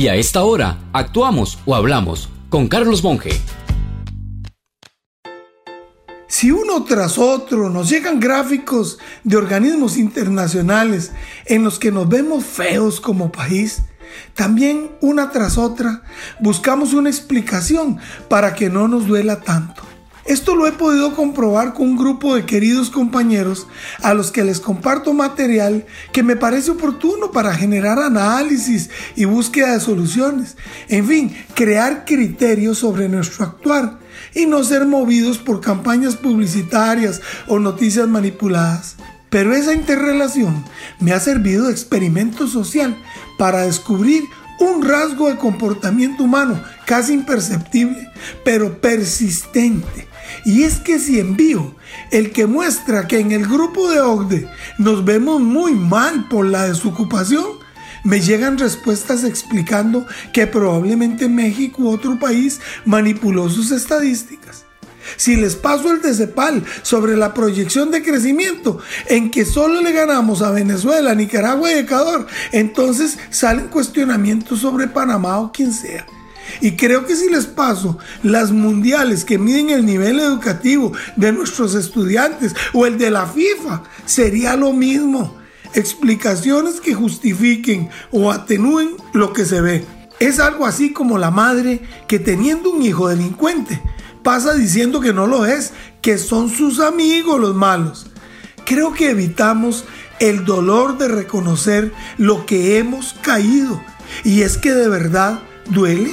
Y a esta hora, actuamos o hablamos con Carlos Monge. Si uno tras otro nos llegan gráficos de organismos internacionales en los que nos vemos feos como país, también una tras otra buscamos una explicación para que no nos duela tanto. Esto lo he podido comprobar con un grupo de queridos compañeros a los que les comparto material que me parece oportuno para generar análisis y búsqueda de soluciones. En fin, crear criterios sobre nuestro actuar y no ser movidos por campañas publicitarias o noticias manipuladas. Pero esa interrelación me ha servido de experimento social para descubrir un rasgo de comportamiento humano casi imperceptible, pero persistente. Y es que si envío el que muestra que en el grupo de OCDE nos vemos muy mal por la desocupación, me llegan respuestas explicando que probablemente México u otro país manipuló sus estadísticas. Si les paso el de CEPAL sobre la proyección de crecimiento en que solo le ganamos a Venezuela, Nicaragua y Ecuador, entonces salen cuestionamientos sobre Panamá o quien sea. Y creo que si les paso las mundiales que miden el nivel educativo de nuestros estudiantes o el de la FIFA, sería lo mismo. Explicaciones que justifiquen o atenúen lo que se ve. Es algo así como la madre que teniendo un hijo delincuente pasa diciendo que no lo es, que son sus amigos los malos. Creo que evitamos el dolor de reconocer lo que hemos caído. Y es que de verdad duele.